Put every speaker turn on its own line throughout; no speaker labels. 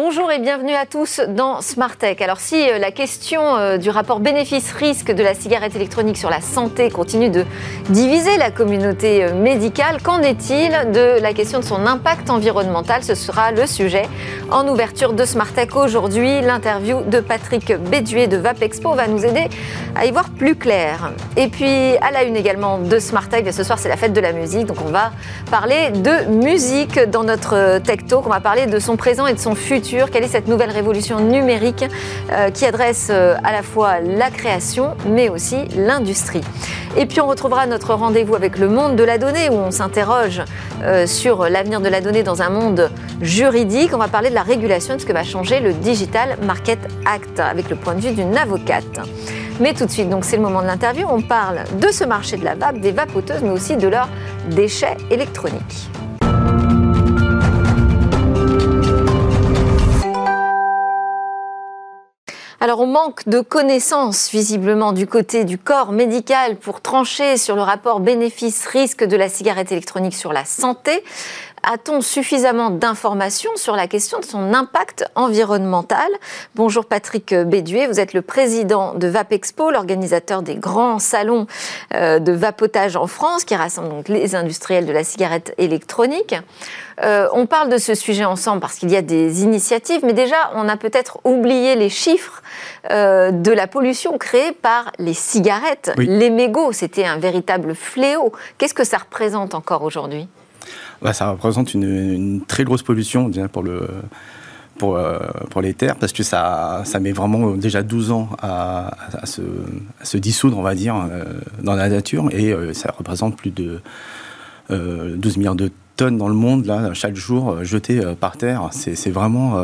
Bonjour et bienvenue à tous dans Smart Tech. Alors si euh, la question euh, du rapport bénéfice-risque de la cigarette électronique sur la santé continue de diviser la communauté euh, médicale, qu'en est-il de la question de son impact environnemental? Ce sera le sujet en ouverture de Smart Tech aujourd'hui. L'interview de Patrick Béduet de Vapexpo va nous aider à y voir plus clair. Et puis à la une également de Smart Tech, ce soir c'est la fête de la musique, donc on va parler de musique dans notre Tech Talk. On va parler de son présent et de son futur quelle est cette nouvelle révolution numérique euh, qui adresse euh, à la fois la création mais aussi l'industrie? Et puis on retrouvera notre rendez-vous avec le monde de la donnée où on s'interroge euh, sur l'avenir de la donnée dans un monde juridique. On va parler de la régulation de ce que va changer le Digital Market Act avec le point de vue d'une avocate. Mais tout de suite, donc c'est le moment de l'interview, on parle de ce marché de la vape, des vapoteuses, mais aussi de leurs déchets électroniques. Alors on manque de connaissances visiblement du côté du corps médical pour trancher sur le rapport bénéfice-risque de la cigarette électronique sur la santé. A-t-on suffisamment d'informations sur la question de son impact environnemental Bonjour Patrick Béduet, vous êtes le président de Vapexpo, l'organisateur des grands salons euh, de vapotage en France qui rassemble donc les industriels de la cigarette électronique. Euh, on parle de ce sujet ensemble parce qu'il y a des initiatives, mais déjà on a peut-être oublié les chiffres euh, de la pollution créée par les cigarettes. Les mégots, c'était un véritable fléau. Qu'est-ce que ça représente encore aujourd'hui?
Bah, ça représente une, très grosse pollution pour le, pour, euh, pour, les terres, parce que ça, ça met vraiment déjà 12 ans à, se, se, dissoudre, on va dire, euh, dans la nature, et euh, ça représente plus de 12 milliards de tonnes dans le monde, là, chaque jour, jetées par terre. C'est vraiment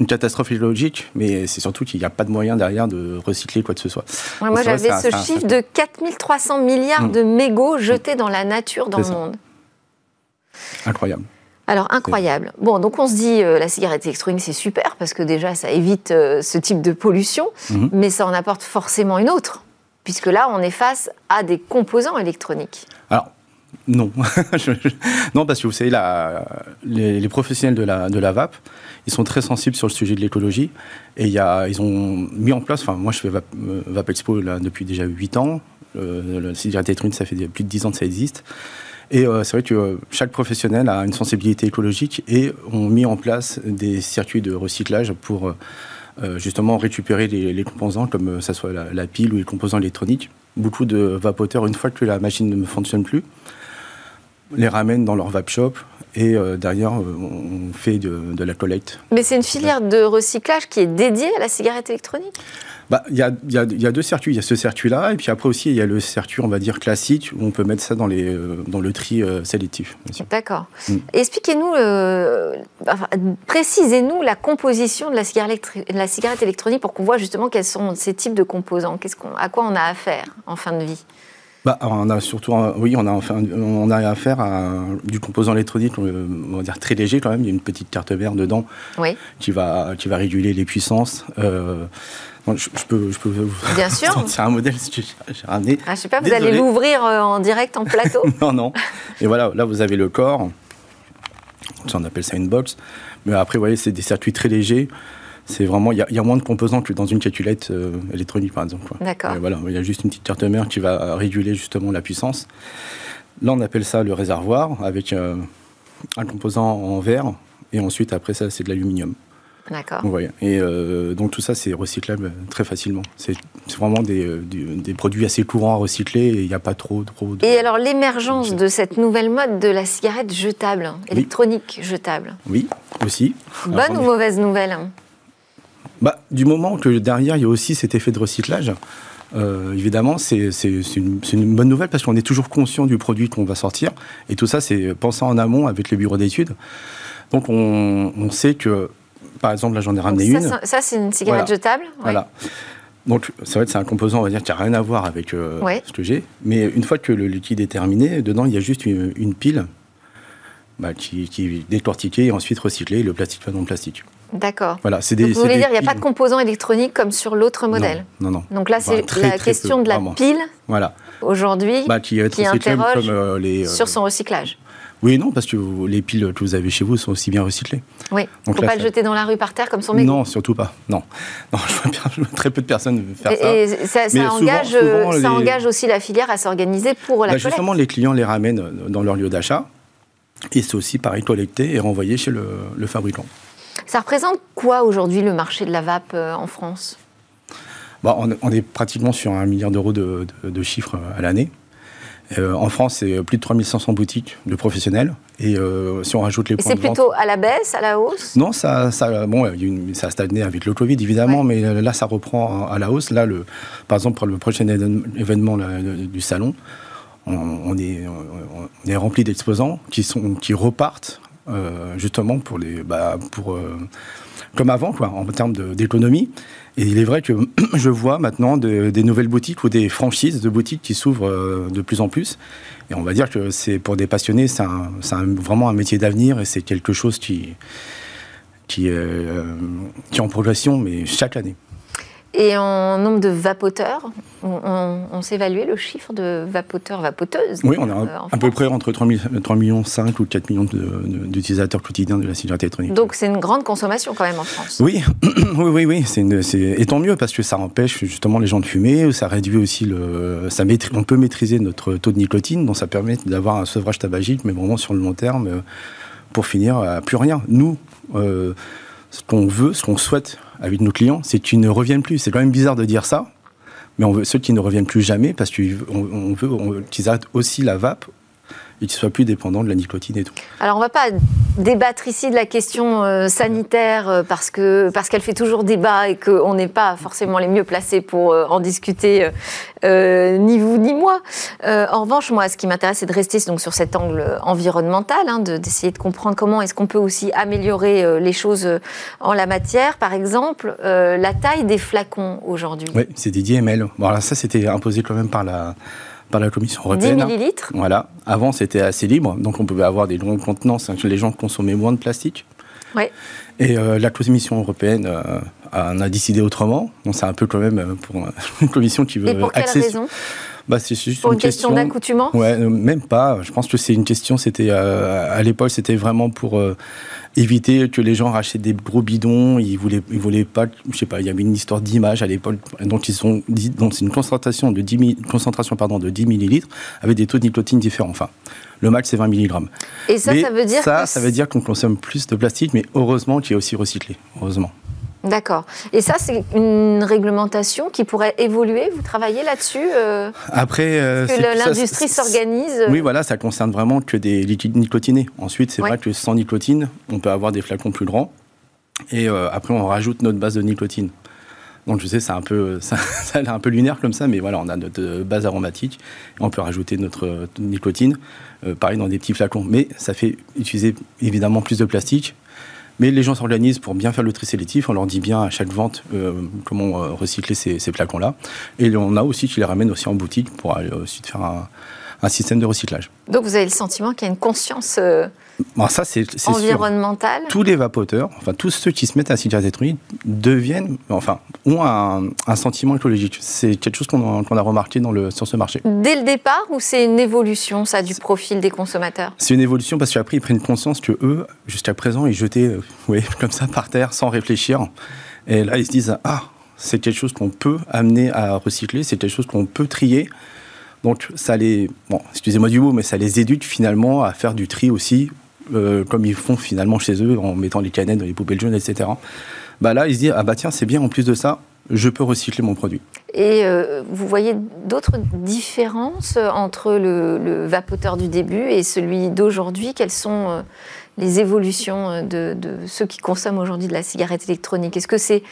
une catastrophe écologique, mais c'est surtout qu'il n'y a pas de moyen derrière de recycler quoi que ce soit.
moi, j'avais ce chiffre de 4300 milliards mm. de mégots jetés dans la nature dans le monde.
Incroyable.
Alors incroyable. Bon, donc on se dit euh, la cigarette électronique c'est super parce que déjà ça évite euh, ce type de pollution, mhm. mais ça en apporte forcément une autre, puisque là on est face à des composants électroniques.
Alors non, non parce que vous savez les, professionnels de la, de la vape, ils sont très sensibles sur le sujet de l'écologie et y a, ils ont mis en place. Enfin moi je fais Vape, euh, vape Expo là, depuis déjà 8 ans. la cigarette électronique ça fait plus de 10 ans que ça existe. Et euh, c'est vrai que euh, chaque professionnel a une sensibilité écologique et ont mis en place des circuits de recyclage pour euh, justement récupérer les, composants, comme ça soit la, pile ou les composants électroniques. Beaucoup de vapoteurs, une fois que la machine ne fonctionne plus, les ramènent dans leur vape shop et derrière on fait de, de la collecte.
Mais c'est une filière de recyclage qui est dédiée à la cigarette électronique?
Bah, il y, a, y, a, y, a, deux circuits. Il y a ce circuit-là, et puis après aussi, il y a le circuit, on va dire, classique, où on peut mettre ça dans, les, euh, dans le tri euh, sélectif.
D'accord. Mm. Expliquez-nous, euh, précisez-nous la composition de la cigarette, la cigarette électronique pour qu'on voit justement quels sont ces types de composants. À quoi on a affaire en fin de vie?
Bah, on a surtout, oui, on a, enfin, on a affaire à du composant électronique, on va dire très léger quand même. Il y a une petite carte mère dedans
oui.
qui va, qui va réguler les puissances. Euh, je, peux, je peux vous
Bien sûr.
sortir un modèle si j'ai ramené.
Ah, je sais pas, vous allez l'ouvrir euh, en direct en plateau
Non, non. Et voilà, là vous avez le corps. On appelle ça une box. Mais après, vous voyez, c'est des circuits très légers. C'est vraiment, il y, a moins de composants que dans une calculette euh, électronique, par exemple.
D'accord.
Voilà, il y a juste une petite carte mère qui va réguler justement la puissance. Là, on appelle ça le réservoir avec euh, un composant en verre. Et ensuite, après ça, c'est de l'aluminium.
D'accord.
Et euh, donc tout ça, c'est recyclable très facilement. C'est vraiment euh, des, produits assez courants à recycler et il n'y a pas trop, trop
de... Et alors l'émergence de cette nouvelle mode de la cigarette jetable, électronique jetable?
Oui, aussi.
Bonne ou mauvaise nouvelle?
Bah, Du moment que derrière, il y a aussi cet effet de recyclage, euh, évidemment, c'est une, une, bonne nouvelle parce qu'on est toujours conscient du produit qu'on va sortir. Et tout ça, c'est pensé en amont avec les bureaux d'études. Donc on, on sait que par exemple, là, j'en ai ramené
une.
Ça,
c'est une cigarette jetable
Voilà. Donc, c'est vrai que c'est un composant, on va dire, qui n'a rien à voir avec euh, ce que j'ai. Mais une fois que le liquide est terminé, dedans, il y a juste une, pile bah, qui, est décortiquée et ensuite recyclée. Et le plastique dans le plastique.
D'accord.
Voilà,
c'est des. vous voulez dire, il n'y a pas de composant électronique comme sur l'autre modèle
non, non,
Donc là, c'est la question de la pile.
Voilà.
Aujourd'hui,
bah, qui, qui interroge
comme, euh, les, euh, sur son recyclage.
Oui, non, parce que les piles que vous avez chez vous sont aussi bien recyclées.
Oui, il ne faut pas le jeter dans la rue par terre comme son mégot.
Non, surtout pas. Non, non je, vois bien, très peu de personnes faire ça.
Et ça, ça engage, ça engage aussi la filière à s'organiser pour la bah, collecte.
Justement, les clients les ramènent dans leur lieu d'achat. Et c'est aussi pareil collecté et renvoyé chez le, le fabricant.
Ça représente quoi aujourd'hui le marché de la vape en France?
Bah, on, est pratiquement sur un milliard d'euros de, chiffres à l'année. Euh, en France, c'est plus de 3500 boutiques de professionnels. Et euh, si on rajoute les
points
de
vente... c'est plutôt à la baisse, à la hausse?
Non, ça, ça, bon, ça a stagné avec le Covid, évidemment, mais là, ça reprend à la hausse. Là, le, par exemple, pour le prochain événement du salon, on, est, rempli d'exposants qui, qui repartent euh, justement pour bah, pour, comme avant, en termes d'économie. Et il est vrai que je vois maintenant des nouvelles boutiques ou des franchises de boutiques qui s'ouvrent euh, de plus en plus. Et on va dire que c'est pour des passionnés, c'est vraiment un métier d'avenir et c'est quelque chose qui, euh, qui est en progression, mais chaque année.
Et en nombre de vapoteurs, on, s'évaluait le chiffre de vapoteurs, vapoteuses
Oui, on a euh, à peu près entre 3, 3 millions 5 ou 4 millions d'utilisateurs quotidiens de la cigarette électronique.
Donc c'est une grande consommation quand même en France
Oui, oui, oui, oui. Et tant mieux parce que ça empêche justement les gens de fumer, ça réduit aussi le... Ça on peut maîtriser notre taux de nicotine, donc ça permet d'avoir un sevrage tabagique, mais vraiment sur le long terme, euh, pour finir, à plus rien. Nous, euh, ce qu'on veut, ce qu'on souhaite avec nos clients, c'est qu'ils ne reviennent plus. C'est quand même bizarre de dire ça, mais ceux qui ne reviennent plus jamais parce qu'on veut qu'ils arrêtent aussi la vape et qu'ils soient plus dépendants de la nicotine et tout.
Alors on ne va pas débattre ici de la question euh, sanitaire euh, parce que parce qu'elle fait toujours débat et qu'on n'est pas forcément les mieux placés pour euh, en discuter, ni vous ni moi. en revanche, moi, ce qui m'intéresse, c'est de rester donc sur cet angle environnemental, hein, d'essayer de, comprendre comment est-ce qu'on peut aussi améliorer les choses en la matière. Par exemple, la taille des flacons aujourd'hui.
Oui, c'est des 10 ml. Bon, alors ça, c'était imposé quand même par la par la Commission européenne.
10 millilitres
Voilà. Avant, c'était assez libre, donc on pouvait avoir des longues contenances. Les gens consommaient moins de plastique.
Oui.
Et euh, la Commission européenne euh, en a décidé autrement. Donc c'est un peu quand même euh, pour une commission qui veut...
Et pour quelle raison?
Bah, c'est juste
Pour une, question, d'accoutumance?
Ouais, même pas. Je pense que c'est une question, c'était à l'époque, c'était vraiment pour éviter que les gens rachètent des gros bidons. Ils voulaient, ils voulaient pas, je sais pas, il y avait une histoire d'image à l'époque dont ils sont, donc c'est une concentration de 10 concentration pardon de 10 millilitres avec des taux de nicotine différents. Enfin, le max c'est 20 mg.
Et ça, ça veut dire
ça, ça veut dire qu'on consomme plus de plastique, mais heureusement qu'il est aussi recyclé. Heureusement.
D'accord. Et ça, c'est une réglementation qui pourrait évoluer? Vous travaillez là-dessus euh,
Après,
euh, que l'industrie s'organise
Oui, voilà, ça concerne vraiment que des liquides nicotinés. Ensuite, c'est vrai que sans nicotine, on peut avoir des flacons plus grands. Et euh, après, on rajoute notre base de nicotine. Donc, je sais, c'est un peu, ça, a l'air un peu lunaire comme ça, mais voilà, on a notre base aromatique. Et on peut rajouter notre nicotine, pareil, dans des petits flacons. Mais ça fait utiliser évidemment plus de plastique mais les gens s'organisent pour bien faire le tri sélectif. On leur dit bien à chaque vente euh, comment euh, recycler ces, ces flacons-là. Et on a aussi qui les ramène aussi en boutique pour aller aussi faire un, un système de recyclage.
Donc vous avez le sentiment qu'il y a une conscience euh, ça, c'est, environnementale
Tous les vapoteurs, enfin tous ceux qui se mettent à cigarette électronique deviennent, enfin, ont un, sentiment écologique. C'est quelque chose qu'on a, remarqué dans le, sur ce marché.
Dès le départ ou c'est une évolution, ça, du profil des consommateurs?
C'est une évolution parce qu'après ils prennent conscience que eux, jusqu'à présent, ils jetaient euh, oui, comme ça par terre sans réfléchir. Et là, ils se disent, ah, c'est quelque chose qu'on peut amener à recycler, c'est quelque chose qu'on peut trier. Donc ça les, bon, excusez-moi du mot, mais ça les éduque finalement à faire du tri aussi, euh, comme ils font finalement chez eux en mettant les canettes dans les poubelles jaunes, etc. Bah là, ils se disent ah bah tiens c'est bien en plus de ça, je peux recycler mon produit.
Et euh, vous voyez d'autres différences entre le, vapoteur du début et celui d'aujourd'hui? Quelles sont euh, les évolutions de, ceux qui consomment aujourd'hui de la cigarette électronique? Est-ce que c'est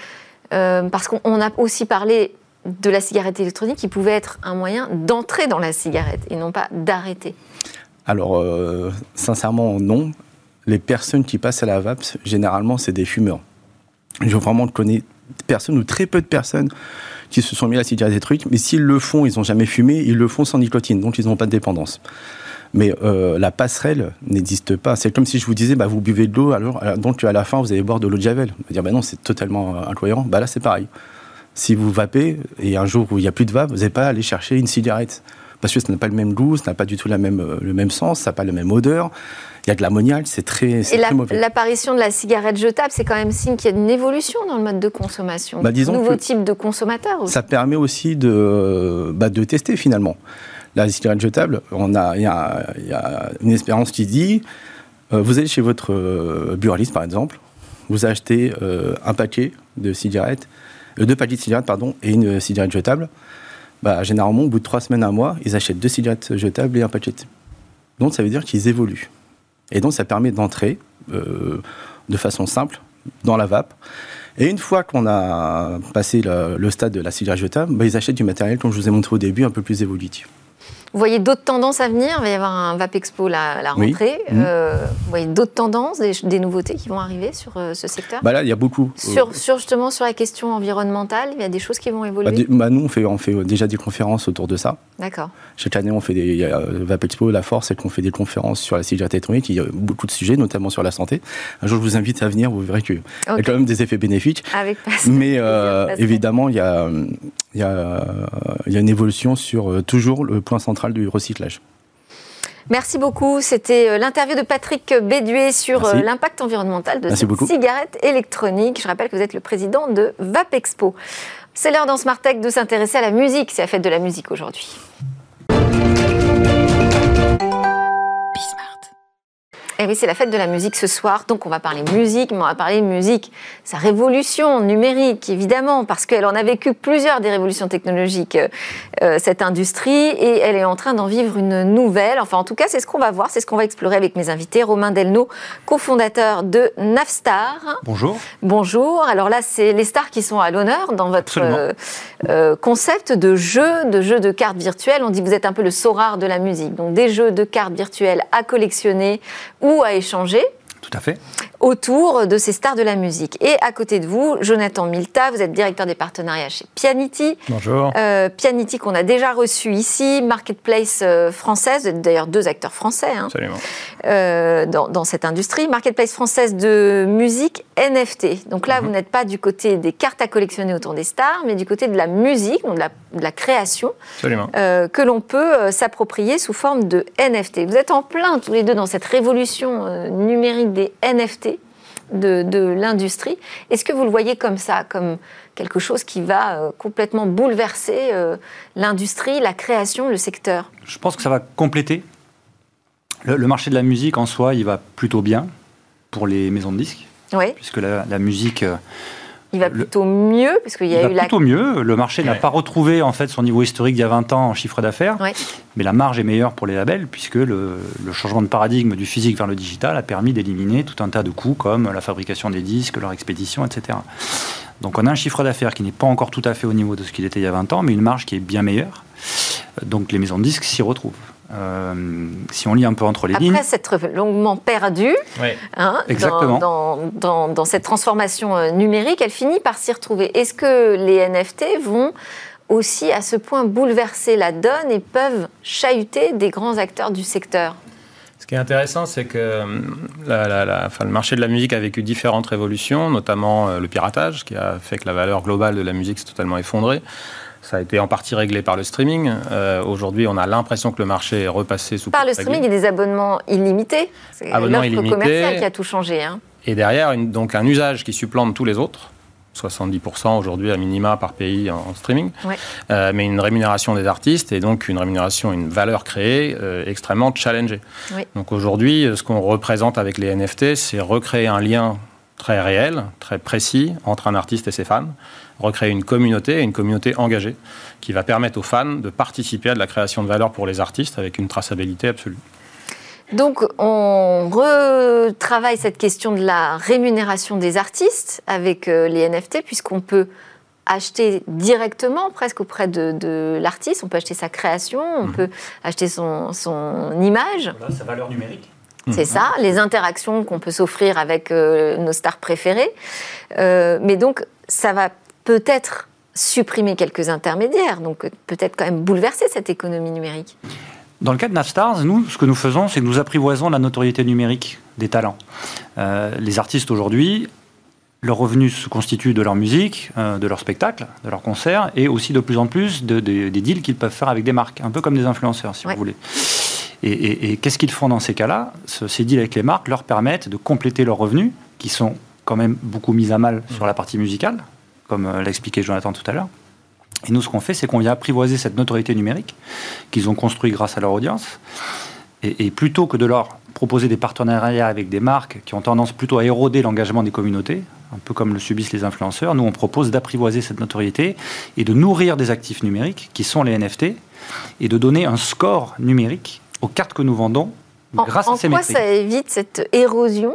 parce qu'on a aussi parlé de la cigarette électronique qui pouvait être un moyen d'entrer dans la cigarette et non pas d'arrêter?
Alors, euh, sincèrement, non. Les personnes qui passent à la vape, généralement, c'est des fumeurs. Je vraiment connais personne ou très peu de personnes qui se sont mis à la cigarette électronique, mais s'ils le font, ils n'ont jamais fumé, ils le font sans nicotine, donc ils n'ont pas de dépendance. Mais euh, la passerelle n'existe pas. C'est comme si je vous disais, bah, vous buvez de l'eau, alors, donc à la fin, vous allez boire de l'eau de Javel. Vous dire, bah non, c'est totalement euh, incohérent. Bah là, c'est pareil. Si vous vapez et un jour où il n'y a plus de vape, vous n'allez pas aller chercher une cigarette. Parce que ça n'a pas le même goût, ça n'a pas du tout la même, le même sens, ça n'a pas la même odeur. Il y a de l'ammoniac, c'est très,
Et l'apparition de la cigarette jetable, c'est quand même signe qu'il y a une évolution dans le mode de consommation.
Bah, disons
Nouveau type de consommateur.
Ça permet aussi de, bah, de tester finalement. La cigarette jetable, on a, il y, a, une espérance qui dit, euh, vous allez chez votre euh, buraliste par exemple, vous achetez euh, un paquet de cigarettes, deux paquets de cigarettes pardon, et une cigarette jetable. Bah, généralement, au bout de trois semaines, un mois, ils achètent deux cigarettes jetables et un paquet. Donc ça veut dire qu'ils évoluent. Et donc ça permet d'entrer de façon simple dans la vape. Et une fois qu'on a passé le, stade de la cigarette jetable, bah, ils achètent du matériel, comme je vous ai montré au début, un peu plus évolutif.
Vous voyez d'autres tendances à venir? Il va y avoir un VAP Expo la, rentrée. Mhm. Euh, vous voyez d'autres tendances, des, nouveautés qui vont arriver sur euh, ce secteur?
Bah Là, il y a beaucoup.
Sur, sur, justement sur la question environnementale, il y a des choses qui vont évoluer?
bah, bah, Nous, on fait, on fait déjà des conférences autour de ça.
D'accord.
Chaque année, on fait des. Y a, VAP Expo, la force, c'est qu'on fait des conférences sur la cigarette électronique. Il y a beaucoup de sujets, notamment sur la santé. Un jour, je vous invite à venir, vous verrez qu'il y a quand même des effets bénéfiques.
Avec
Mais euh, évidemment, il y a, y, a, y a une évolution sur toujours le point central du recyclage.
Merci beaucoup. C'était euh, l'interview de Patrick Béduet sur euh, l'impact environnemental de cette cigarette électronique. Je rappelle que vous êtes le président de Vapexpo. C'est l'heure dans Smart Tech de s'intéresser à la musique. C'est la fête de la musique aujourd'hui. Eh oui, c'est la fête de la musique ce soir, donc on va parler musique, mais on va parler musique, sa révolution numérique, évidemment, parce qu'elle en a vécu plusieurs des révolutions technologiques, euh, euh, cette industrie, et elle est en train d'en vivre une nouvelle. Enfin, en tout cas, c'est ce qu'on va voir, c'est ce qu'on va explorer avec mes invités. Romain Delno, cofondateur de Navstar.
Bonjour.
Bonjour. Alors là, c'est les stars qui sont à l'honneur dans votre euh, concept de jeu, de jeu de cartes virtuelles. On dit que vous êtes un peu le Sorare de la musique, donc des jeux de cartes virtuelles à collectionner ou à échanger.
Tout à fait
autour de ces stars de la musique. Et à côté de vous, Jonathan Milta, vous êtes directeur des partenariats chez Pianity.
Bonjour.
Euh, Pianity qu'on a déjà reçu ici, marketplace euh, française, d'ailleurs deux acteurs français hein,
Absolument.
Euh, dans, dans, cette industrie. Marketplace française de musique NFT. Donc là, mhm. vous n'êtes pas du côté des cartes à collectionner autour des stars, mais du côté de la musique, de la, de la création,
euh,
que l'on peut euh, s'approprier sous forme de NFT. Vous êtes en plein tous les deux dans cette révolution euh, numérique des NFT de, l'industrie. Est-ce que vous le voyez comme ça, comme quelque chose qui va complètement bouleverser l'industrie, la création, le secteur?
Je pense que ça va compléter. Le, marché de la musique en soi, il va plutôt bien pour les maisons de disques.
Oui.
Puisque la, la musique euh,
il va plutôt mieux, parce qu'il y a
il
eu
va plutôt mieux. Le marché n'a pas retrouvé en fait son niveau historique il y a 20 ans en chiffre d'affaires, mais la marge est meilleure pour les labels puisque le, changement de paradigme du physique vers le digital a permis d'éliminer tout un tas de coûts comme la fabrication des disques, leur expédition, etc. Donc on a un chiffre d'affaires qui n'est pas encore tout à fait au niveau de ce qu'il était il y a 20 ans, mais une marge qui est bien meilleure. Donc les maisons de disques s'y retrouvent. Euh, si on lit un peu entre les lignes.
Après s'être longuement perdue
hein, Exactement.
Dans, dans, cette transformation euh, numérique, elle finit par s'y retrouver. Est-ce que les NFT vont aussi à ce point bouleverser la donne et peuvent chahuter des grands acteurs du secteur?
Ce qui est intéressant, c'est que euh, la, le marché de la musique a vécu différentes révolutions, notamment le piratage, qui a fait que la valeur globale de la musique s'est totalement effondrée. Ça a été en partie réglé par le streaming. Euh, aujourd'hui, on a l'impression que le marché est repassé sous.
Par le streaming et des abonnements illimités. C'est l'offre commerciale qui a tout changé. Hein.
Et derrière, donc un usage qui supplante tous les autres. 70% aujourd'hui à minima par pays en, streaming, euh, mais une rémunération des artistes et donc une rémunération, une valeur créée euh, extrêmement challengée. Donc aujourd'hui, ce qu'on représente avec les NFT, c'est recréer un lien très réel, très précis entre un artiste et ses fans, recréer une communauté, une communauté engagée, qui va permettre aux fans de participer à de la création de valeur pour les artistes avec une traçabilité absolue.
Donc, on retravaille cette question de la rémunération des artistes avec euh, les NFT, puisqu'on peut acheter directement, presque auprès de, l'artiste. On peut acheter sa création, on mhm. peut acheter son, son image.
Voilà, sa valeur numérique.
C'est mhm. ça, les interactions qu'on peut s'offrir avec euh, nos stars préférées. Euh, mais donc, ça va peut-être supprimer quelques intermédiaires, donc peut-être quand même bouleverser cette économie numérique.
Dans le cas de Navstars, nous, ce que nous faisons, c'est que nous apprivoisons la notoriété numérique des talents. Euh, les artistes aujourd'hui leurs revenus se constituent de leur musique, euh, de leur spectacle, de leurs concerts, et aussi de plus en plus de, des deals qu'ils peuvent faire avec des marques, un peu comme des influenceurs, si vous voulez. Et, qu'est-ce qu'ils font dans ces cas-là? Ces deals avec les marques leur permettent de compléter leurs revenus, qui sont quand même beaucoup mis à mal sur la partie musicale, comme euh, l'a expliqué Jonathan tout à l'heure. Et nous, ce qu'on fait, c'est qu'on vient apprivoiser cette notoriété numérique qu'ils ont construit grâce à leur audience. Et, et, plutôt que de leur proposer des partenariats avec des marques qui ont tendance plutôt à éroder l'engagement des communautés, un peu comme le subissent les influenceurs, nous on propose d'apprivoiser cette notoriété et de nourrir des actifs numériques qui sont les NFT et de donner un score numérique aux cartes que nous vendons grâce à ces
métriques. En quoi ça évite cette érosion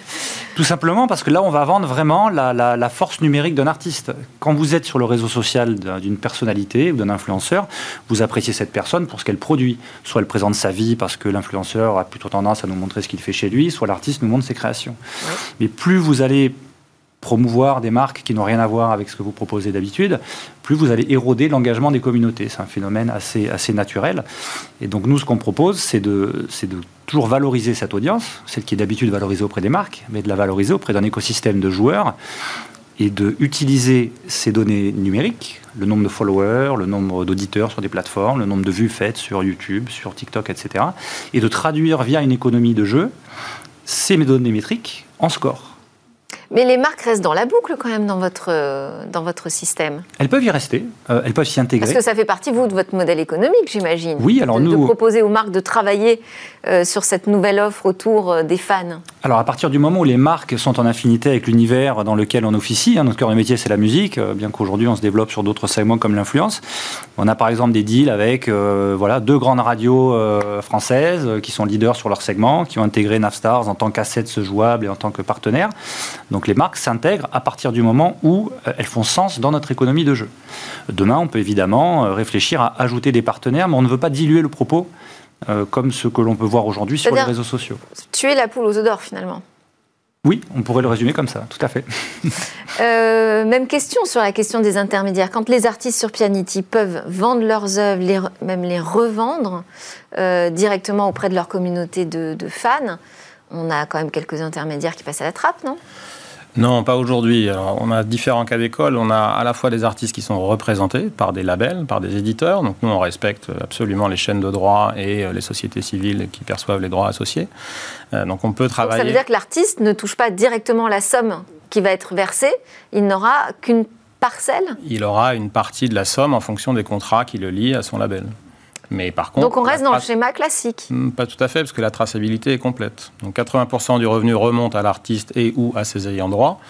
Tout simplement parce que là, on va vendre vraiment la, force numérique d'un artiste. Quand vous êtes sur le réseau social d'une personnalité ou d'un influenceur, vous appréciez cette personne pour ce qu'elle produit. Soit elle présente sa vie parce que l'influenceur a plutôt tendance à nous montrer ce qu'il fait chez lui, soit l'artiste nous montre ses créations. Mais plus vous allez promouvoir des marques qui n'ont rien à voir avec ce que vous proposez d'habitude, plus vous allez éroder l'engagement des communautés. C'est un phénomène assez, assez naturel. Et donc nous, ce qu'on propose, c'est de, de toujours valoriser cette audience, celle qui est d'habitude valorisée auprès des marques, mais de la valoriser auprès d'un écosystème de joueurs et de utiliser ces données numériques, le nombre de followers, le nombre d'auditeurs sur des plateformes, le nombre de vues faites sur YouTube, sur TikTok, etc., et de traduire via une économie de jeu ces données métriques en score.
Mais les marques restent dans la boucle quand même dans votre, euh, dans votre système.
Elles peuvent y rester, euh, elles peuvent s'y intégrer.
Parce que ça fait partie, vous, de votre modèle économique, j'imagine.
Oui, alors nous...
De proposer aux marques de travailler euh, sur cette nouvelle offre autour des fans.
Alors à partir du moment où les marques sont en affinité avec l'univers dans lequel on officie, hein, notre cœur de métier c'est la musique, bien qu'aujourd'hui on se développe sur d'autres segments comme l'influence. On a par exemple des deals avec voilà, deux grandes radios françaises qui sont leaders sur leur segment, qui ont intégré Navstars en tant qu'asset jouable et en tant que partenaire. Donc donc les marques s'intègrent à partir du moment où euh, elles font sens dans notre économie de jeu. Demain, on peut évidemment euh, réfléchir à ajouter des partenaires, mais on ne veut pas diluer le propos euh, comme ce que l'on peut voir aujourd'hui sur les réseaux sociaux.
Tuer la poule aux œufs d'or finalement.
Oui, on pourrait le résumer comme ça, tout à fait.
même question sur la question des intermédiaires. Quand les artistes sur Pianity peuvent vendre leurs œuvres, même les revendre directement auprès de leur communauté de, de, fans, on a quand même quelques intermédiaires qui passent à la trappe, non?
Non, pas aujourd'hui. On a différents cas d'école. On a à la fois des artistes qui sont représentés par des labels, par des éditeurs. Donc nous, on respecte absolument les chaînes de droit et euh, les sociétés civiles qui perçoivent les droits associés. Euh, donc on peut travailler.
ça veut dire que l'artiste ne touche pas directement la somme qui va être versée. Il n'aura qu'une parcelle?
Il aura une partie de la somme en fonction des contrats qui le lient à son label. Mais par contre,
Donc on reste dans le schéma classique
hmm, Pas tout à fait, parce que la traçabilité est complète. Donc 80% du revenu remonte à l'artiste et ou à ses ayants droit.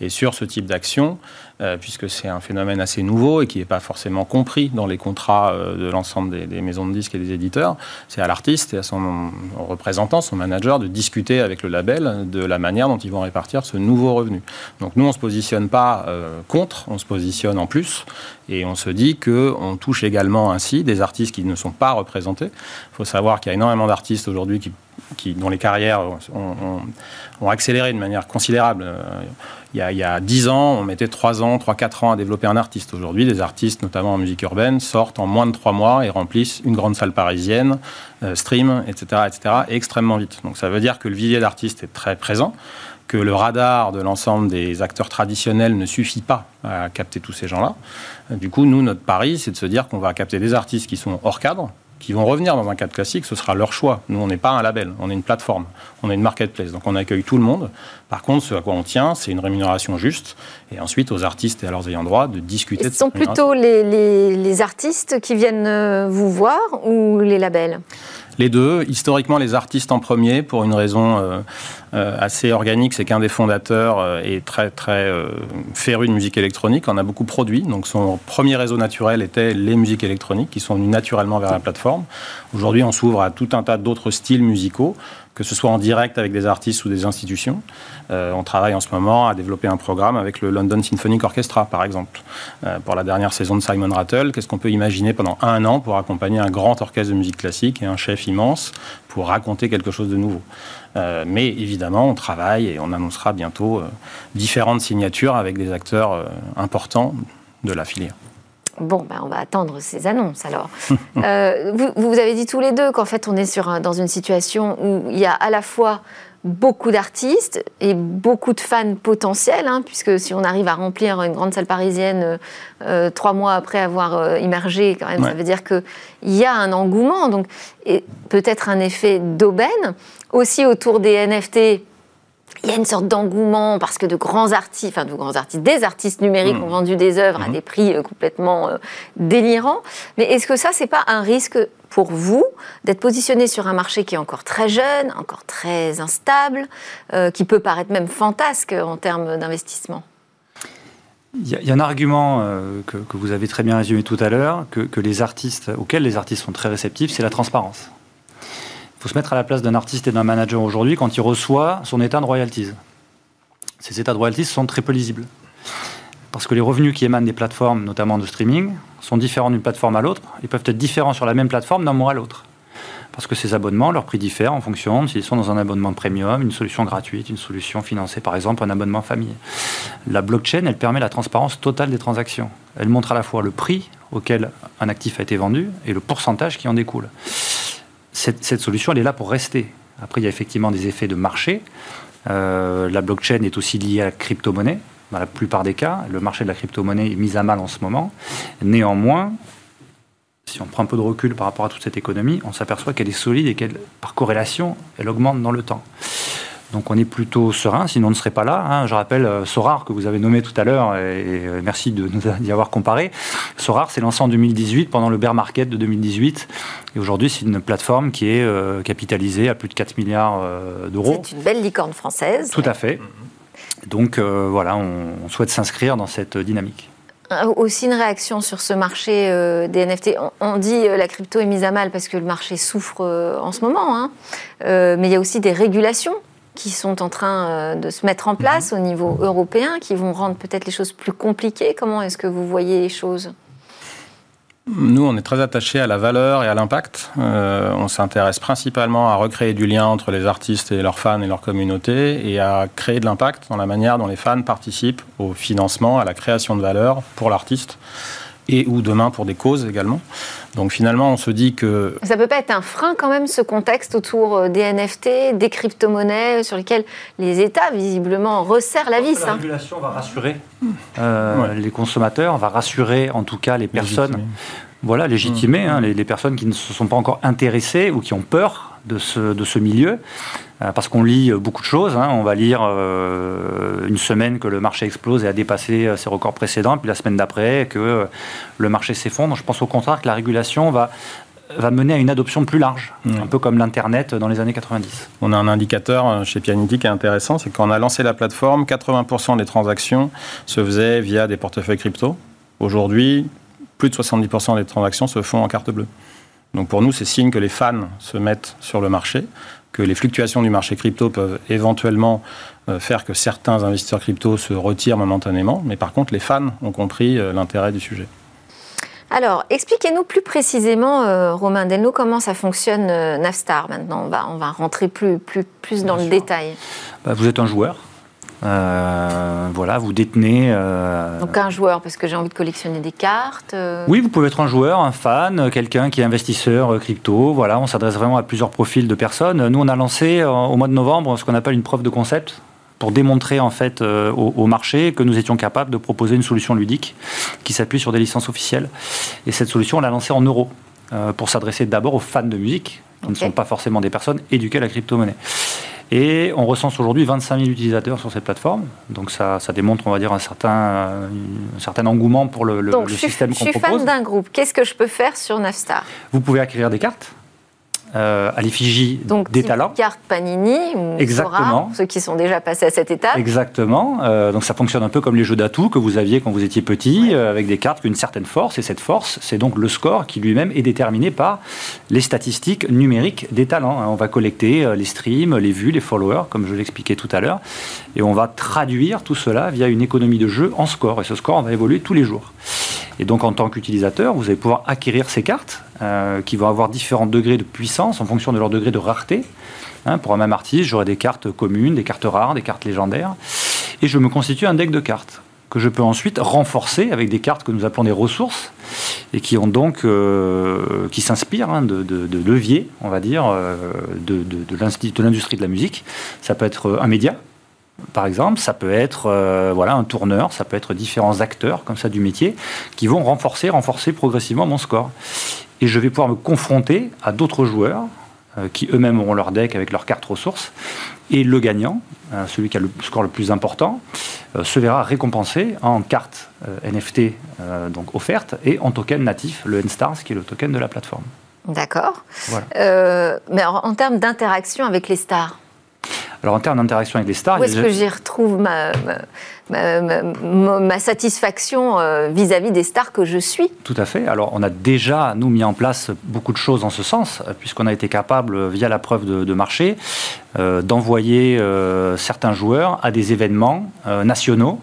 Et sur ce type d'action, euh, puisque c'est un phénomène assez nouveau et qui n'est pas forcément compris dans les contrats euh, de l'ensemble des, maisons de disques et des éditeurs. C'est à l'artiste et à son représentant, son manager, de discuter avec le label de la manière dont ils vont répartir ce nouveau revenu. Donc nous, on ne se positionne pas euh, contre, on se positionne en plus et on se dit qu'on touche également ainsi des artistes qui ne sont pas représentés. Il faut savoir qu'il y a énormément d'artistes aujourd'hui qui qui, dont les carrières ont, accéléré de manière considérable. Euh, il y, a, il y a 10 ans, on mettait 3 ans, 3-4 ans à développer un artiste. Aujourd'hui, des artistes, notamment en musique urbaine, sortent en moins de 3 mois et remplissent une grande salle parisienne, euh, stream, etc., etc., extrêmement vite. Donc ça veut dire que le vivier d'artistes est très présent que le radar de l'ensemble des acteurs traditionnels ne suffit pas à capter tous ces gens-là. Du coup, nous, notre pari, c'est de se dire qu'on va capter des artistes qui sont hors cadre, qui vont revenir dans un cadre classique, ce sera leur choix. Nous, on n'est pas un label, on est une plateforme, on est une marketplace, donc on accueille tout le monde. Par contre, ce à quoi on tient, c'est une rémunération juste, et ensuite aux artistes et à leurs ayants droit de discuter.
Ce sont plutôt les, les, artistes qui viennent euh, vous voir ou les labels?
Les deux. Historiquement, les artistes en premier, pour une raison euh, euh, assez organique, c'est qu'un des fondateurs euh, est très très féru de musique électronique, on a beaucoup produit. Donc son premier réseau naturel était les musiques électroniques, qui sont venues naturellement vers la plateforme. Aujourd'hui, on s'ouvre à tout un tas d'autres styles musicaux que ce soit en direct avec des artistes ou des institutions. Euh, on travaille en ce moment à développer un programme avec le London Symphonic Orchestra, par exemple. Euh, pour la dernière saison de Simon Rattle, qu'est-ce qu'on peut imaginer pendant un an pour accompagner un grand orchestre de musique classique et un chef immense pour raconter quelque chose de nouveau? Euh, Mais évidemment, on travaille et on annoncera bientôt différentes signatures avec des acteurs importants de la filière.
Bon, ben on va attendre ces annonces alors. Euh, vous, vous, avez dit tous les deux qu'en fait on est sur dans une situation où il y a à la fois beaucoup d'artistes et beaucoup de fans potentiels, hein, puisque si on arrive à remplir une grande salle parisienne euh, euh, trois mois après avoir émergé, quand même, ça veut dire qu'il y a un engouement, donc peut-être un effet d'aubaine. Aussi autour des NFT, il y a une sorte d'engouement parce que de grands artistes, enfin de grands artistes, des artistes numériques mmh. ont vendu des œuvres à mmh. des prix euh, complètement euh, délirants. Mais est-ce que ça, c'est pas un risque pour vous d'être positionné sur un marché qui est encore très jeune, encore très instable, euh, qui peut paraître même fantasque en termes d'investissement?
Il y, a un argument que, vous avez très bien résumé tout à l'heure, que, que les artistes, auxquels les artistes sont très réceptifs, c'est la transparence. Se mettre à la place d'un artiste et d'un manager aujourd'hui quand il reçoit son état de royalties. Ces états de royalties sont très peu lisibles. Parce que les revenus qui émanent des plateformes, notamment de streaming, sont différents d'une plateforme à l'autre. Ils peuvent être différents sur la même plateforme d'un mois à l'autre. Parce que ces abonnements, leur prix diffère en fonction de s'ils sont dans un abonnement premium, une solution gratuite, une solution financée, par exemple un abonnement famille. La blockchain, elle permet la transparence totale des transactions. Elle montre à la fois le prix auquel un actif a été vendu et le pourcentage qui en découle cette, solution, elle est là pour rester. Après, il y a effectivement des effets de marché. Euh, la blockchain est aussi liée à la crypto-monnaie. Dans la plupart des cas, le marché de la crypto-monnaie est mis à mal en ce moment. Néanmoins, si on prend un peu de recul par rapport à toute cette économie, on s'aperçoit qu'elle est solide et qu'elle, par corrélation, elle augmente dans le temps. Donc on est plutôt serein, sinon on ne serait pas là. Hein. Je rappelle euh, Sorar que vous avez nommé tout à l'heure, et, euh, merci de nous y avoir comparé. Sorar s'est lancé en 2018 pendant le bear market de 2018, et aujourd'hui c'est une plateforme qui est euh, capitalisée à plus de 4 milliards d'euros.
C'est une belle licorne française.
Tout à fait. Donc voilà, on, souhaite s'inscrire dans cette dynamique
aussi une réaction sur ce marché des NFT. On, dit la crypto est mise à mal parce que le marché souffre en ce moment, hein. mais il y a aussi des régulations qui sont en train euh, de se mettre en place au niveau européen, qui vont rendre peut-être les choses plus compliquées Comment est-ce que vous voyez les choses?
Nous, on est très attachés à la valeur et à l'impact. Euh, on s'intéresse principalement à recréer du lien entre les artistes et leurs fans et leur communauté et à créer de l'impact dans la manière dont les fans participent au financement, à la création de valeur pour l'artiste et ou demain pour des causes également. Donc finalement, on se dit que...
Ça peut pas être un frein quand même, ce contexte autour euh, des NFT, des crypto-monnaies, sur lesquelles les États, visiblement, resserrent la vis.
La hein. régulation va rassurer euh, les consommateurs, va rassurer en tout cas les personnes... Voilà, légitimer hein, les, personnes qui ne se sont pas encore intéressées ou qui ont peur de ce, de ce milieu. Euh, parce qu'on lit beaucoup de choses. Hein. On va lire euh, une semaine que le marché explose et a dépassé euh, ses records précédents, puis la semaine d'après que le marché s'effondre. Je pense au contraire que la régulation va, va mener à une adoption plus large, un peu comme l'Internet dans les années 90.
On a un indicateur chez Pianity qui est intéressant, c'est quand on a lancé la plateforme, 80% des transactions se faisaient via des portefeuilles crypto. Aujourd'hui, plus de 70% des transactions se font en carte bleue. Donc pour nous, c'est signe que les fans se mettent sur le marché, que les fluctuations du marché crypto peuvent éventuellement euh, faire que certains investisseurs crypto se retirent momentanément, mais par contre, les fans ont compris euh, l'intérêt du sujet.
Alors, expliquez-nous plus précisément, euh, Romain Delno, comment ça fonctionne Navstar maintenant. On va, on va rentrer plus, plus, plus dans le détail.
Bah, vous êtes un joueur euh, voilà, vous détenez.
Euh, Donc un joueur, parce que j'ai envie de collectionner des cartes. Euh.
Oui, vous pouvez être un joueur, un fan, quelqu'un qui est investisseur crypto. Voilà, on s'adresse vraiment à plusieurs profils de personnes. Nous, on a lancé au mois de novembre ce qu'on appelle une preuve de concept pour démontrer en fait au, marché que nous étions capables de proposer une solution ludique qui s'appuie sur des licences officielles. Et cette solution, on l'a lancée en euros pour s'adresser d'abord aux fans de musique, qui ne sont pas forcément des personnes éduquées à la crypto-monnaie. Et on recense aujourd'hui 25 000 utilisateurs sur cette plateforme. Donc ça, ça démontre, on va dire, un certain, un certain engouement pour le, le,
Donc,
le système qu'on propose.
Je suis fan d'un groupe. Qu'est-ce que je peux faire sur Navstar?
Vous pouvez acquérir des cartes euh, à l'effigie des talents.
carte Panini ou Exactement. ceux qui sont déjà passés à cette étape.
Exactement. Euh, donc ça fonctionne un peu comme les jeux d'atouts que vous aviez quand vous étiez petit, euh, avec des cartes qui ont une certaine force. Et cette force, c'est donc le score qui lui-même est déterminé par les statistiques numériques des talents. Hein. On va collecter les streams, les vues, les followers, comme je l'expliquais tout à l'heure. Et on va traduire tout cela via une économie de jeu en score. Et ce score, on va évoluer tous les jours. Et donc en tant qu'utilisateur, vous allez pouvoir acquérir ces cartes euh, qui vont avoir différents degrés de puissance en fonction de leur degré de rareté. Hein, pour un même artiste, j'aurai des cartes communes, des cartes rares, des cartes légendaires. Et je me constitue un deck de cartes que je peux ensuite renforcer avec des cartes que nous appelons des ressources et qui ont donc, euh, qui s'inspirent hein, de, leviers, on va dire, de, de l'industrie de la musique. Ça peut être un média, par exemple, ça peut être voilà un tourneur, ça peut être différents acteurs comme ça du métier qui vont renforcer, renforcer progressivement mon score. Et je vais pouvoir me confronter à d'autres joueurs euh, qui eux-mêmes auront leur deck avec leurs cartes ressources. Et le gagnant, euh, celui qui a le score le plus important, euh, se verra récompensé en carte NFT donc offerte et en token natif, le N-Stars, qui est le token de la plateforme.
D'accord. mais en termes d'interaction avec les stars
alors en termes d'interaction avec les stars...
Où est-ce que j'y retrouve ma, ma, satisfaction euh, vis-à-vis des stars que je suis?
Tout à fait. Alors on a déjà, nous, mis en place beaucoup de choses en ce sens, puisqu'on a été capable, via la preuve de, marché, euh, d'envoyer euh, certains joueurs à des événements nationaux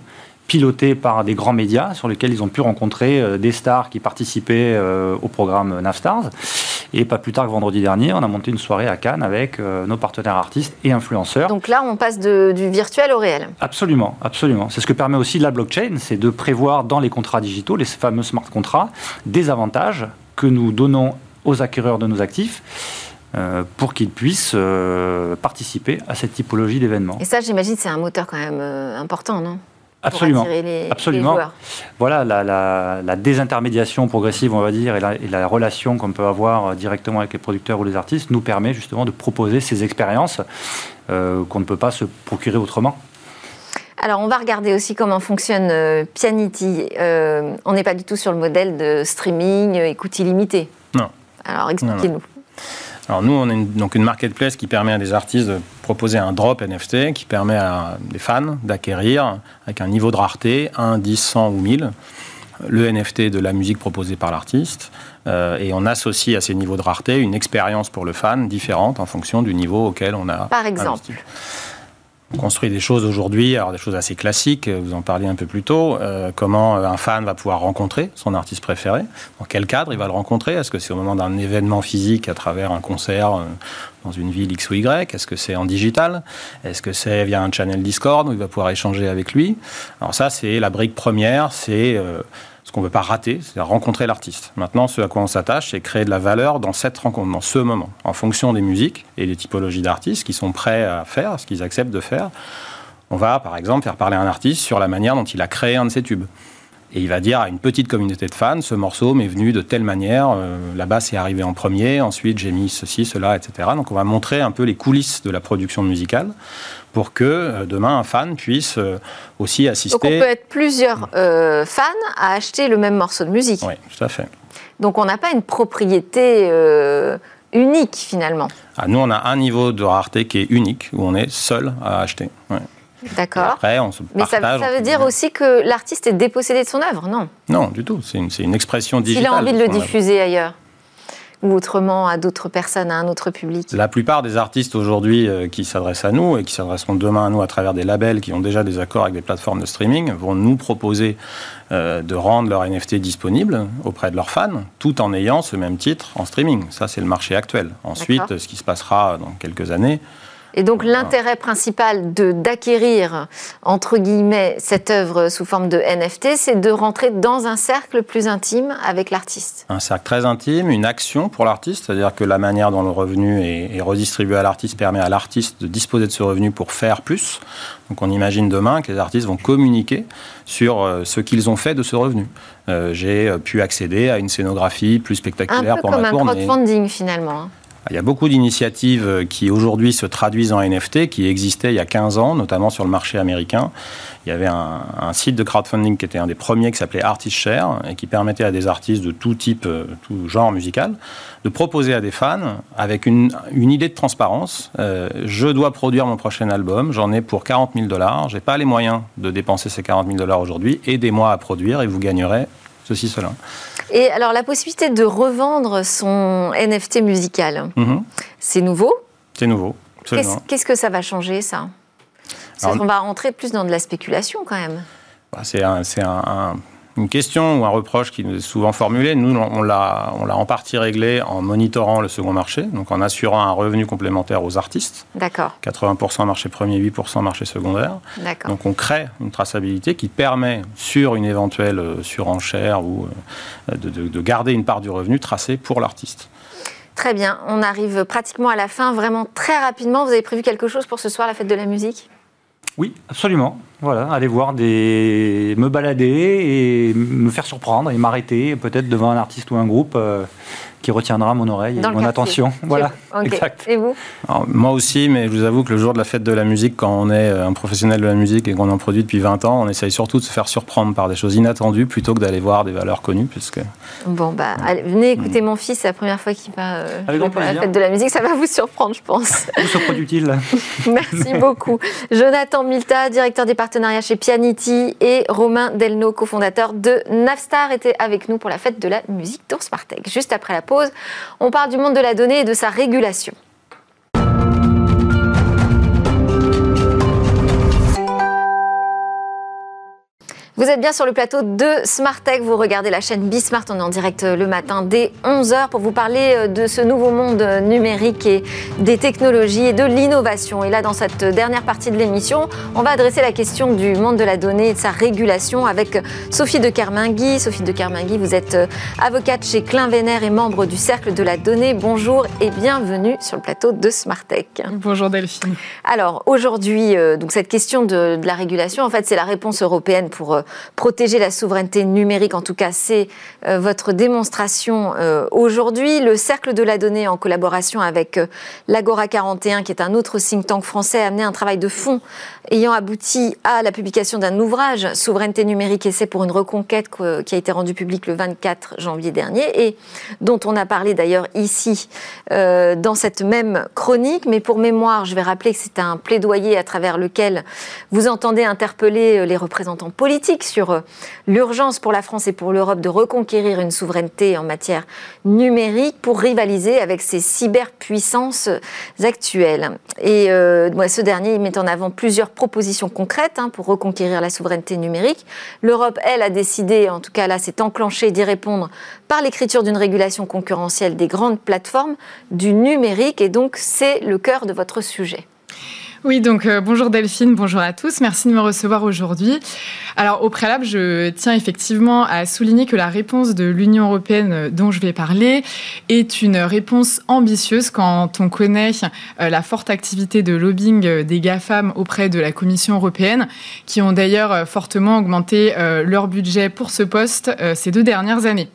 pilotés par des grands médias sur lesquels ils ont pu rencontrer des stars qui participaient au programme Navstars. Et pas plus tard que vendredi dernier, on a monté une soirée à Cannes avec euh, nos partenaires artistes et influenceurs.
Donc là, on passe du virtuel au réel.
Absolument, absolument. C'est ce que permet aussi la blockchain, c'est de prévoir dans les contrats digitaux, les fameux smart contracts, des avantages que nous donnons aux acquéreurs de nos actifs. Euh, pour qu'ils puissent euh, participer à cette typologie d'événements.
Et ça, j'imagine, c'est un moteur quand même important, non?
Absolument. Absolument. voilà la, désintermédiation progressive, on va dire, et la, relation qu'on peut avoir euh, directement avec les producteurs ou les artistes nous permet justement de proposer ces expériences euh, qu'on ne peut pas se procurer autrement.
Alors, on va regarder aussi comment fonctionne euh, Pianity. on n'est pas du tout sur le modèle de streaming, écoute illimité.
Non.
Alors, expliquez-nous.
Alors nous, on est donc une marketplace qui permet à des artistes de proposer un drop NFT, qui permet à des fans d'acquérir avec un niveau de rareté 1, 10, 100 ou 1000 le NFT de la musique proposée par l'artiste. Euh, et on associe à ces niveaux de rareté une expérience pour le fan différente en fonction du niveau auquel on a.
Par exemple.
On construit des choses aujourd'hui, alors des choses assez classiques, vous en parliez un peu plus tôt, euh, comment euh, un fan va pouvoir rencontrer son artiste préféré, dans quel cadre il va le rencontrer, est-ce que c'est au moment d'un événement physique à travers un concert euh, dans une ville X ou Y, est-ce que c'est en digital, est-ce que c'est via un channel Discord où il va pouvoir échanger avec lui? Alors ça c'est la brique première, c'est qu'on ne veut pas rater, c'est rencontrer l'artiste. Maintenant, ce à quoi on s'attache, c'est créer de la valeur dans cette rencontre, dans ce moment, en fonction des musiques et des typologies d'artistes qui sont prêts à faire, ce qu'ils acceptent de faire. On va, par exemple, faire parler un artiste sur la manière dont il a créé un de ses tubes. Et il va dire à une petite communauté de fans, ce morceau m'est venu de telle manière, euh, la basse est arrivée en premier, ensuite j'ai mis ceci, cela, etc. Donc on va montrer un peu les coulisses de la production musicale pour que euh, demain un fan puisse euh, aussi assister. Donc
on peut être plusieurs fans à acheter le même morceau de musique.
Oui, tout à fait.
Donc on n'a pas une propriété unique finalement.
Ah, nous on a un niveau de rareté qui est unique, où on est seul à acheter.
D'accord. Mais ça, veut dire aussi que l'artiste est dépossédé de son œuvre, non?
Non, du tout. C'est une, expression digitale.
Il a envie de le diffuser ailleurs ou autrement à d'autres personnes, à un autre public
La plupart des artistes aujourd'hui euh, qui s'adressent à nous et qui s'adresseront demain à nous à travers des labels qui ont déjà des accords avec des plateformes de streaming vont nous proposer euh, de rendre leur NFT disponible auprès de leurs fans tout en ayant ce même titre en streaming. Ça, c'est le marché actuel. Ensuite, ce qui se passera dans quelques années,
et donc l'intérêt principal d'acquérir, entre guillemets, cette œuvre sous forme de NFT, c'est de rentrer dans un cercle plus intime avec l'artiste.
Un cercle très intime, une action pour l'artiste, c'est-à-dire que la manière dont le revenu est, redistribué à l'artiste permet à l'artiste de disposer de ce revenu pour faire plus. Donc on imagine demain que les artistes vont communiquer sur euh, ce qu'ils ont fait de ce revenu. Euh, j'ai pu accéder à une scénographie plus spectaculaire pour
ma
tournée.
Un peu comme un crowdfunding finalement.
Il y a beaucoup d'initiatives euh, qui aujourd'hui se traduisent en NFT, qui existaient il y a 15 ans, notamment sur le marché américain. Il y avait un, site de crowdfunding qui était un des premiers qui s'appelait Artist Share et qui permettait à des artistes de tout type, euh, tout genre musical, de proposer à des fans avec une, idée de transparence. Euh, je dois produire mon prochain album, j'en ai pour 40 000 dollars, j'ai pas les moyens de dépenser ces 40 000 dollars aujourd'hui, aidez-moi à produire et vous gagnerez ceci, cela.
Et alors, la possibilité de revendre son NFT musical, mhm. c'est nouveau?
C'est nouveau.
Qu'est-ce que ça va changer, ça? On va rentrer plus dans de la spéculation, quand même.
Bah, c'est un, une question ou un reproche qui nous est souvent formulé. Nous, on l'a, on l'a en partie réglé en monitorant le second marché, donc en assurant un revenu complémentaire aux artistes.
D'accord.
80% marché premier, 8% marché secondaire. D'accord. Donc on crée une traçabilité qui permet, sur une éventuelle euh, surenchère ou euh, de, de garder une part du revenu tracée pour l'artiste.
Très bien, on arrive pratiquement à la fin, vraiment très rapidement. Vous avez prévu quelque chose pour ce soir, la fête de la musique?
Oui, absolument. Voilà, aller voir des, me balader et me faire surprendre et m'arrêter peut-être devant un artiste ou un groupe. Euh, qui retiendra mon oreille et mon attention. Voilà,
exact. Et vous
Moi aussi, mais je vous avoue que le jour de la fête de la musique, quand on est euh, un professionnel de la musique et qu'on en produit depuis 20 ans, on essaye surtout de se faire surprendre par des choses inattendues plutôt que d'aller voir des valeurs connues. Puisque...
Bon, bah, venez écouter mon fils, c'est la première fois qu'il va euh, pour la fête de la musique, ça va vous surprendre, je pense.
Produit utile.
Merci beaucoup. Jonathan Milta, directeur des partenariats chez Pianity, et Romain Delno, cofondateur de Navstar, étaient avec nous pour la fête de la musique dans Smartech. Juste après la pause, on parle du monde de la donnée et de sa régulation. Vous êtes bien sur le plateau de Smart Tech. Vous regardez la chaîne Bismart. On est en direct euh, le matin dès 11h pour vous parler euh, de ce nouveau monde euh, numérique et des technologies et de l'innovation. Et là, dans cette dernière partie de l'émission, on va adresser la question du monde de la donnée et de sa régulation avec Sophie de Kermingui. Sophie de Kermingui, vous êtes avocate chez Klein Vénère et membre du Cercle de la Donnée. Bonjour et bienvenue sur le plateau de Smart Tech.
Bonjour Delphine.
Alors aujourd'hui, donc cette question de, de la régulation, en fait, c'est la réponse européenne pour protéger la souveraineté numérique. En tout cas, c'est euh, votre démonstration euh, aujourd'hui. Le Cercle de la Donnée, en collaboration avec euh, l'Agora 41, qui est un autre think tank français, a amené un travail de fond ayant abouti à la publication d'un ouvrage, Souveraineté numérique, essai pour une reconquête, qui a été rendu public le 24 janvier dernier et dont on a parlé d'ailleurs ici dans cette même chronique. Mais pour mémoire, je vais rappeler que c'est un plaidoyer à travers lequel vous entendez interpeller les représentants politiques sur euh, l'urgence pour la France et pour l'Europe de reconquérir une souveraineté en matière numérique pour rivaliser avec ces cyberpuissances actuelles. Et euh, ce dernier met en avant plusieurs propositions concrètes hein, pour reconquérir la souveraineté numérique. L'Europe, elle, a décidé, en tout cas là, s'est enclenchée d'y répondre par l'écriture d'une régulation concurrentielle des grandes plateformes du numérique. Et donc, c'est le cœur de votre sujet.
Oui, donc euh, bonjour Delphine, bonjour à tous, merci de me recevoir aujourd'hui. Alors au préalable, je tiens effectivement à souligner que la réponse de l'Union européenne euh, dont je vais parler est une réponse ambitieuse quand on connaît euh, la forte activité de lobbying des GAFAM auprès de la Commission européenne, qui ont d'ailleurs fortement augmenté leur budget pour ce poste ces deux dernières années.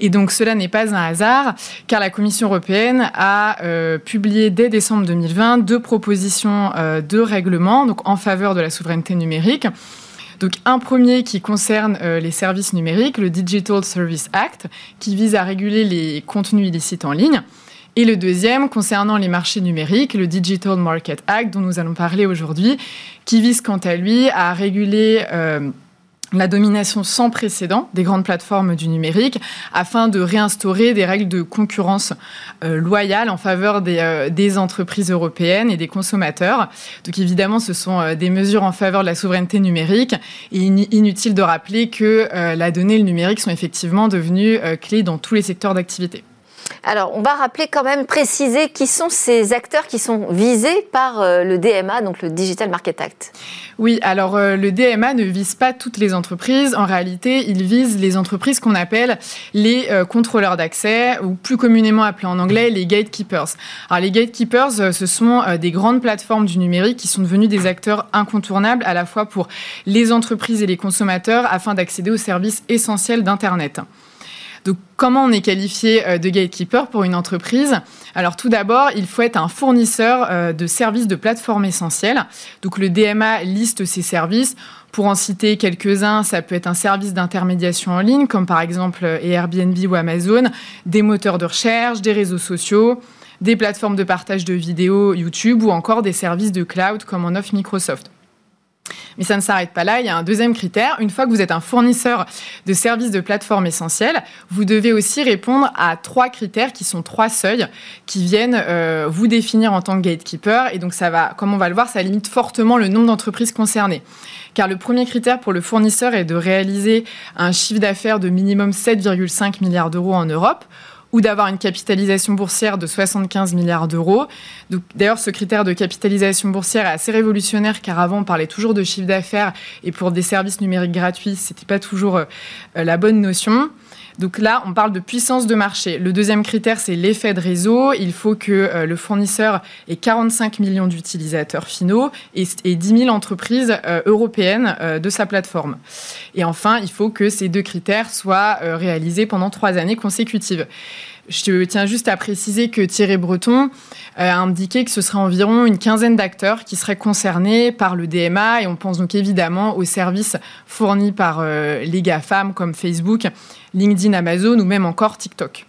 Et donc cela n'est pas un hasard, car la Commission européenne a publié dès décembre 2020 deux propositions deux règlements donc en faveur de la souveraineté numérique. Donc un premier qui concerne euh, les services numériques, le Digital Service Act, qui vise à réguler les contenus illicites en ligne. Et le deuxième concernant les marchés numériques, le Digital Market Act, dont nous allons parler aujourd'hui, qui vise quant à lui à réguler... Euh, la domination sans précédent des grandes plateformes du numérique afin de réinstaurer des règles de concurrence euh, loyales en faveur euh, des, entreprises européennes et des consommateurs. Donc évidemment, ce sont euh, des mesures en faveur de la souveraineté numérique et inutile de rappeler que la donnée et le numérique sont effectivement devenus clés dans tous les secteurs d'activité.
Alors, on va rappeler quand même, préciser qui sont ces acteurs qui sont visés par euh, le DMA, donc le Digital Market Act.
Oui, alors euh, le DMA ne vise pas toutes les entreprises. En réalité, il vise les entreprises qu'on appelle les euh, contrôleurs d'accès, ou plus communément appelés en anglais les gatekeepers. Alors, les gatekeepers, ce sont des grandes plateformes du numérique qui sont devenues des acteurs incontournables à la fois pour les entreprises et les consommateurs afin d'accéder aux services essentiels d'Internet. Donc, comment on est qualifié euh, de gatekeeper pour une entreprise Alors, tout d'abord, il faut être un fournisseur euh, de services de plateforme essentiels. Donc, le DMA liste ces services. Pour en citer quelques-uns, ça peut être un service d'intermédiation en ligne, comme par exemple euh, Airbnb ou Amazon, des moteurs de recherche, des réseaux sociaux, des plateformes de partage de vidéos YouTube ou encore des services de cloud comme en offre Microsoft. Mais ça ne s'arrête pas là. Il y a un deuxième critère. Une fois que vous êtes un fournisseur de services de plateforme essentiels, vous devez aussi répondre à trois critères qui sont trois seuils qui viennent euh, vous définir en tant que gatekeeper. Et donc, ça va, comme on va le voir, ça limite fortement le nombre d'entreprises concernées. Car le premier critère pour le fournisseur est de réaliser un chiffre d'affaires de minimum 7,5 milliards d'euros en Europe ou d'avoir une capitalisation boursière de 75 milliards d'euros. D'ailleurs, ce critère de capitalisation boursière est assez révolutionnaire car avant, on parlait toujours de chiffre d'affaires et pour des services numériques gratuits, ce n'était pas toujours euh, la bonne notion. Donc là, on parle de puissance de marché. Le deuxième critère, c'est l'effet de réseau. Il faut que euh, le fournisseur ait 45 millions d'utilisateurs finaux et, 10 000 entreprises euh, européennes euh, de sa plateforme. Et enfin, il faut que ces deux critères soient réalisés pendant trois années consécutives. Je tiens juste à préciser que Thierry Breton a indiqué que ce serait environ une quinzaine d'acteurs qui seraient concernés par le DMA et on pense donc évidemment aux services fournis par les GAFAM comme Facebook LinkedIn, Amazon ou même encore TikTok.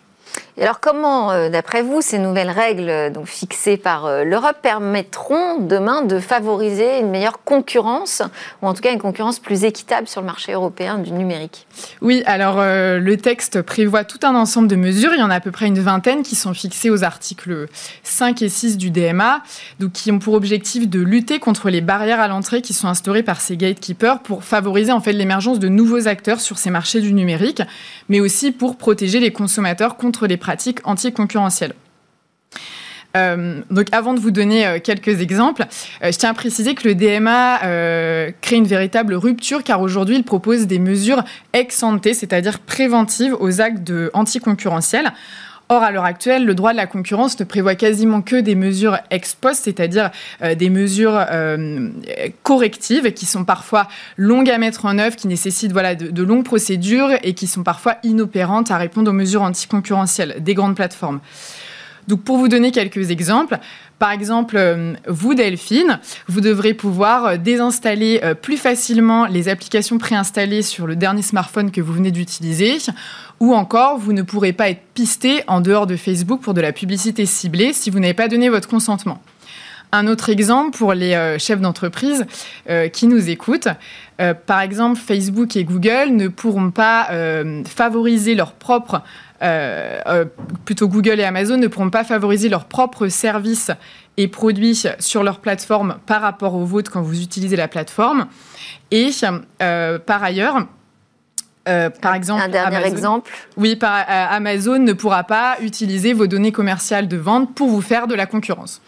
Alors comment, euh, d'après vous, ces nouvelles règles euh, donc, fixées par euh, l'Europe permettront demain de favoriser une meilleure concurrence, ou en tout cas une concurrence plus équitable sur le marché européen du numérique?
Oui, alors le texte prévoit tout un ensemble de mesures, il y en a à peu près une vingtaine qui sont fixées aux articles 5 et 6 du DMA, donc qui ont pour objectif de lutter contre les barrières à l'entrée qui sont instaurées par ces gatekeepers pour favoriser en fait l'émergence de nouveaux acteurs sur ces marchés du numérique, mais aussi pour protéger les consommateurs contre les pratiques anticoncurrentielles. Euh, donc avant de vous donner euh, quelques exemples, euh, je tiens à préciser que le DMA crée une véritable rupture car aujourd'hui il propose des mesures ex ante, c'est-à-dire préventives aux actes de anticoncurrentiels. Or, à l'heure actuelle, le droit de la concurrence ne prévoit quasiment que des mesures ex post, c'est-à-dire des mesures correctives qui sont parfois longues à mettre en œuvre, qui nécessitent voilà, de, de, longues procédures et qui sont parfois inopérantes à répondre aux mesures anticoncurrentielles des grandes plateformes. Donc pour vous donner quelques exemples, par exemple, euh, vous, Delphine, vous devrez pouvoir euh, désinstaller euh, plus facilement les applications préinstallées sur le dernier smartphone que vous venez d'utiliser, ou encore, vous ne pourrez pas être pisté en dehors de Facebook pour de la publicité ciblée si vous n'avez pas donné votre consentement. Un autre exemple pour les chefs d'entreprise qui nous écoutent. par exemple, Facebook et Google ne pourront pas favoriser leur propre plutôt Google et Amazon ne pourront pas favoriser leurs propres services et produits sur leur plateforme par rapport aux vôtres quand vous utilisez la plateforme. Et euh, par ailleurs, par exemple,
un dernier exemple.
Oui, par, Amazon ne pourra pas utiliser vos données commerciales de vente pour vous faire de la concurrence.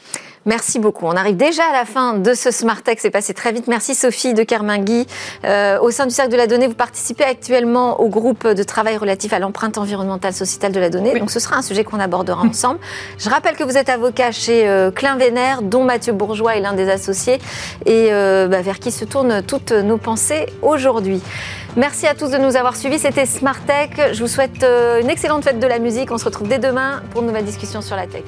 Merci beaucoup. On arrive déjà à la fin de ce Smart Tech. C'est passé très vite. Merci Sophie de Kermingui. Euh, au sein du Cercle de la Donnée, vous participez actuellement au groupe de travail relatif à l'empreinte environnementale sociétale de la donnée. Donc ce sera un sujet qu'on abordera ensemble. Je rappelle que vous êtes avocat chez euh, Klein Vénère, dont Mathieu Bourgeois est l'un des associés et euh, bah, vers qui se tournent toutes nos pensées aujourd'hui. Merci à tous de nous avoir suivis. C'était Smart Tech. Je vous souhaite une excellente fête de la musique. On se retrouve dès demain pour une nouvelle discussion sur la tech.